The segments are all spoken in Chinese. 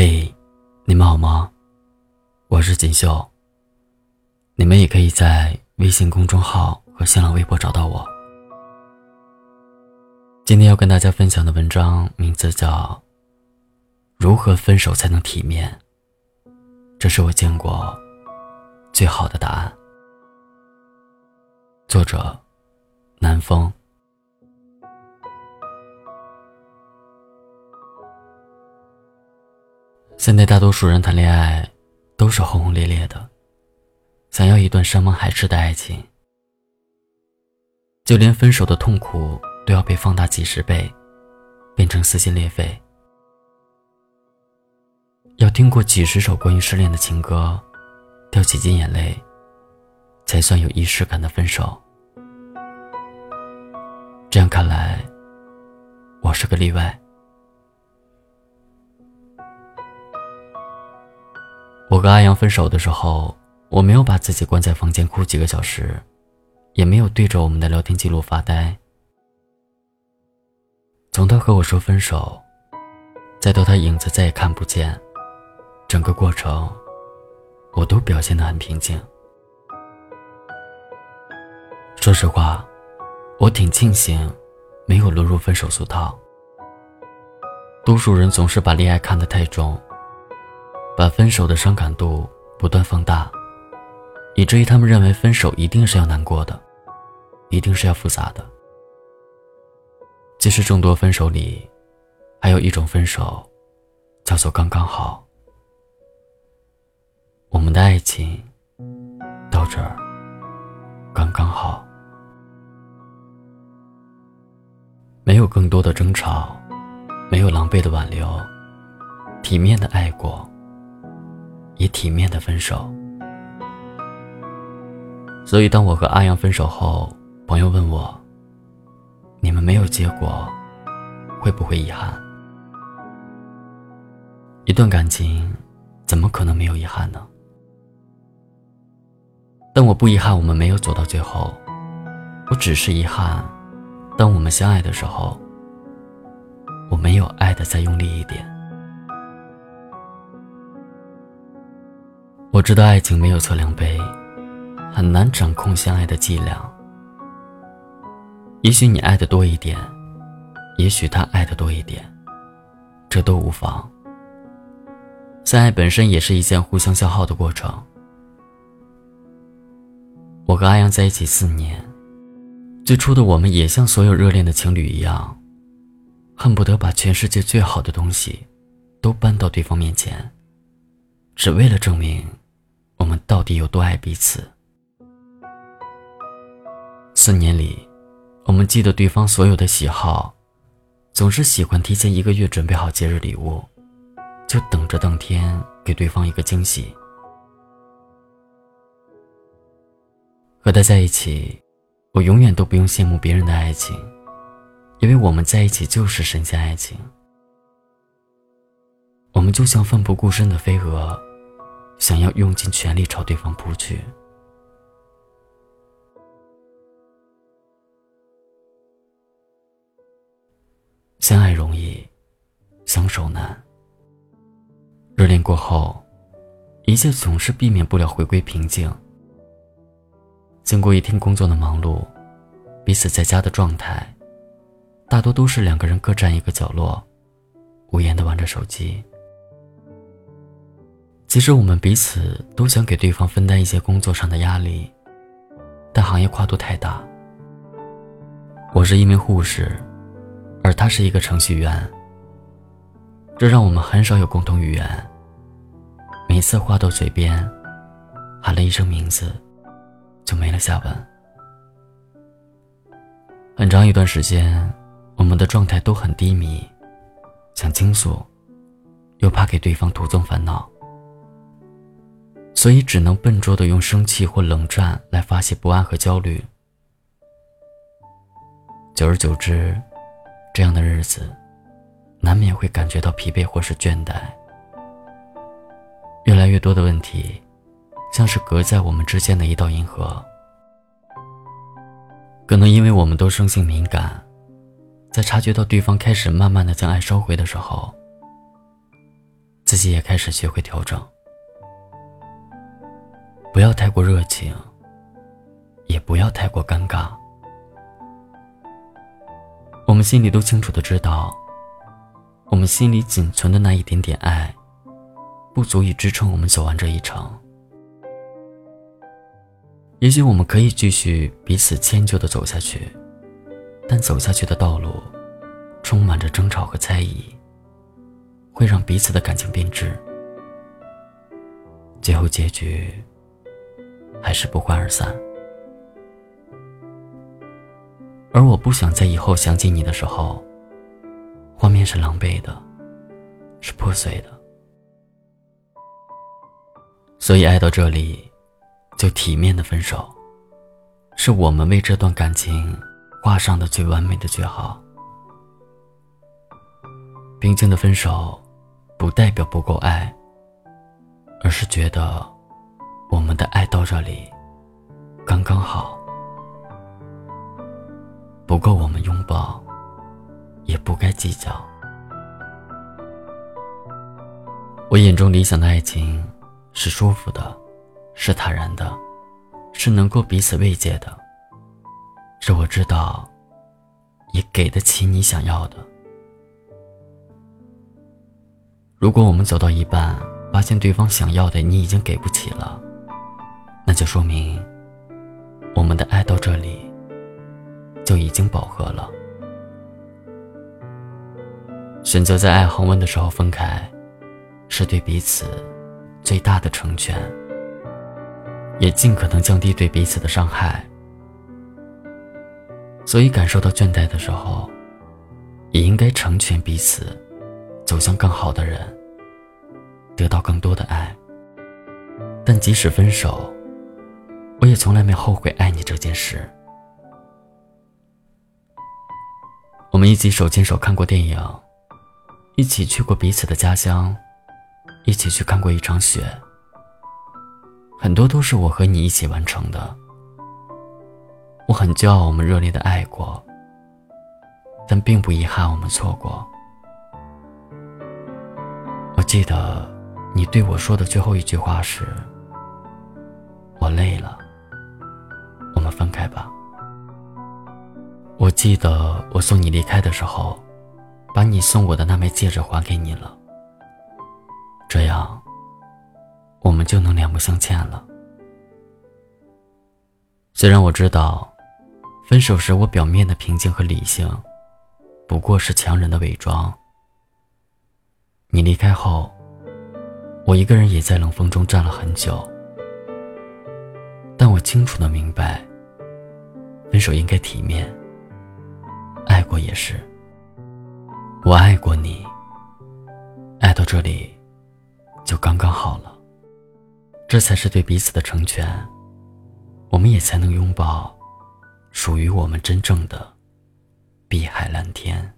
嘿，你们好吗？我是锦绣。你们也可以在微信公众号和新浪微博找到我。今天要跟大家分享的文章名字叫《如何分手才能体面》，这是我见过最好的答案。作者：南风。现在大多数人谈恋爱，都是轰轰烈烈的，想要一段山盟海誓的爱情，就连分手的痛苦都要被放大几十倍，变成撕心裂肺。要听过几十首关于失恋的情歌，掉几斤眼泪，才算有仪式感的分手。这样看来，我是个例外。我和阿阳分手的时候，我没有把自己关在房间哭几个小时，也没有对着我们的聊天记录发呆。从他和我说分手，再到他影子再也看不见，整个过程，我都表现得很平静。说实话，我挺庆幸，没有落入分手俗套。多数人总是把恋爱看得太重。把分手的伤感度不断放大，以至于他们认为分手一定是要难过的，一定是要复杂的。其实众多分手里，还有一种分手，叫做刚刚好。我们的爱情到这儿刚刚好，没有更多的争吵，没有狼狈的挽留，体面的爱过。也体面的分手，所以当我和阿阳分手后，朋友问我：“你们没有结果，会不会遗憾？”一段感情怎么可能没有遗憾呢？但我不遗憾我们没有走到最后，我只是遗憾，当我们相爱的时候，我没有爱的再用力一点。我知道爱情没有测量杯，很难掌控相爱的剂量。也许你爱的多一点，也许他爱的多一点，这都无妨。相爱本身也是一件互相消耗的过程。我和阿阳在一起四年，最初的我们也像所有热恋的情侣一样，恨不得把全世界最好的东西都搬到对方面前，只为了证明。到底有多爱彼此？四年里，我们记得对方所有的喜好，总是喜欢提前一个月准备好节日礼物，就等着当天给对方一个惊喜。和他在一起，我永远都不用羡慕别人的爱情，因为我们在一起就是神仙爱情。我们就像奋不顾身的飞蛾。想要用尽全力朝对方扑去。相爱容易，相守难。热恋过后，一切总是避免不了回归平静。经过一天工作的忙碌，彼此在家的状态，大多都是两个人各占一个角落，无言的玩着手机。其实我们彼此都想给对方分担一些工作上的压力，但行业跨度太大。我是一名护士，而他是一个程序员，这让我们很少有共同语言。每次话到嘴边，喊了一声名字，就没了下文。很长一段时间，我们的状态都很低迷，想倾诉，又怕给对方徒增烦恼。所以只能笨拙的用生气或冷战来发泄不安和焦虑。久而久之，这样的日子，难免会感觉到疲惫或是倦怠。越来越多的问题，像是隔在我们之间的一道银河。可能因为我们都生性敏感，在察觉到对方开始慢慢的将爱收回的时候，自己也开始学会调整，不要太过热情，也不要太过尴尬。我们心里都清楚的知道，我们心里仅存的那一点点爱，不足以支撑我们走完这一程。也许我们可以继续彼此迁就的走下去，但走下去的道路，充满着争吵和猜疑，会让彼此的感情变质，最后结局还是不欢而散。而我不想在以后想起你的时候，画面是狼狈的，是破碎的，所以爱到这里。就体面的分手，是我们为这段感情画上的最完美的句号。平静的分手，不代表不够爱，而是觉得我们的爱到这里刚刚好，不够我们拥抱，也不该计较。我眼中理想的爱情是舒服的。是坦然的，是能够彼此慰藉的，是我知道，也给得起你想要的。如果我们走到一半，发现对方想要的你已经给不起了，那就说明我们的爱到这里就已经饱和了。选择在爱恒温的时候分开，是对彼此最大的成全。也尽可能降低对彼此的伤害，所以感受到倦怠的时候，也应该成全彼此，走向更好的人，得到更多的爱。但即使分手，我也从来没后悔爱你这件事。我们一起手牵手看过电影，一起去过彼此的家乡，一起去看过一场雪。很多都是我和你一起完成的，我很骄傲我们热烈的爱过，但并不遗憾我们错过。我记得你对我说的最后一句话是：“我累了，们分开吧。”我记得我送你离开的时候，把你送我的那枚戒指还给你了，这样。我们就能两不相欠了。虽然我知道，分手时我表面的平静和理性，不过是强忍的伪装。你离开后，我一个人也在冷风中站了很久。但我清楚的明白，分手应该体面。爱过也是，我爱过你，爱到这里，就刚刚好了。这才是对彼此的成全，我们也才能拥抱属于我们真正的碧海蓝天。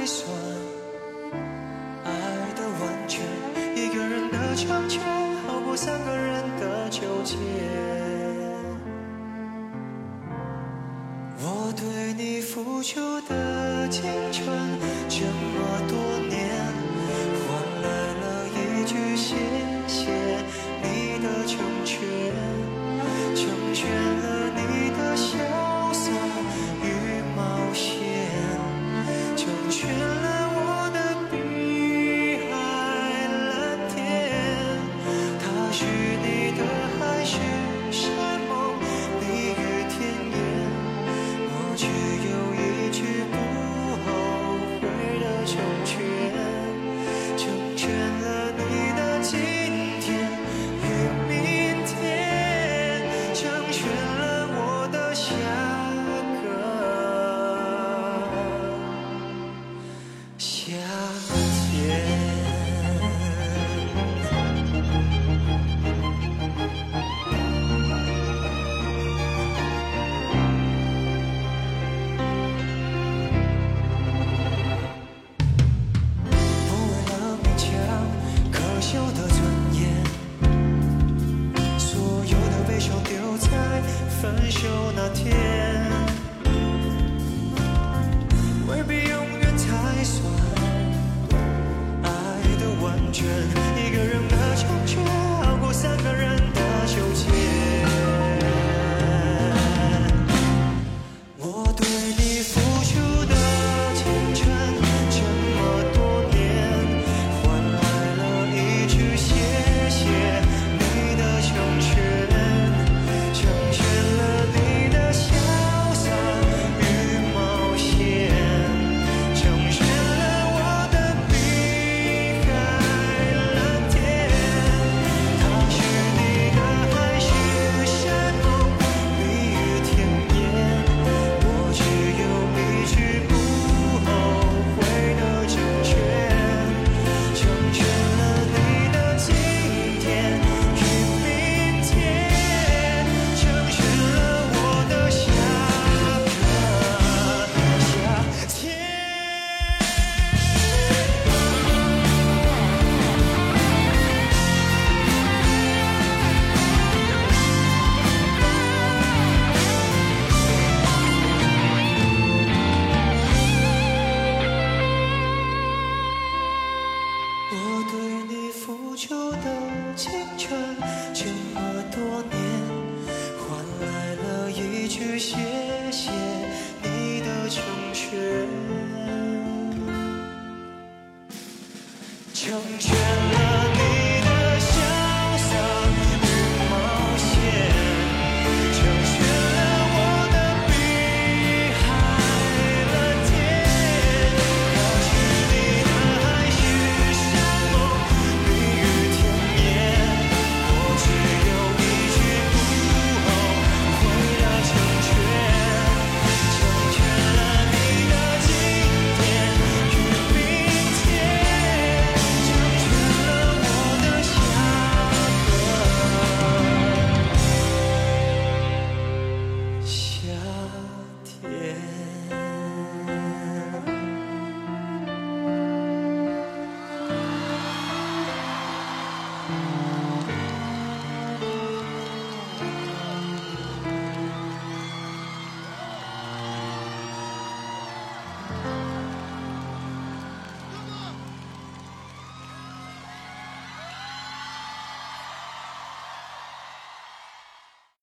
计算爱的完全，一个人的成全好过三个人的纠结。我对你付出的青春这么多年，换来了一句谢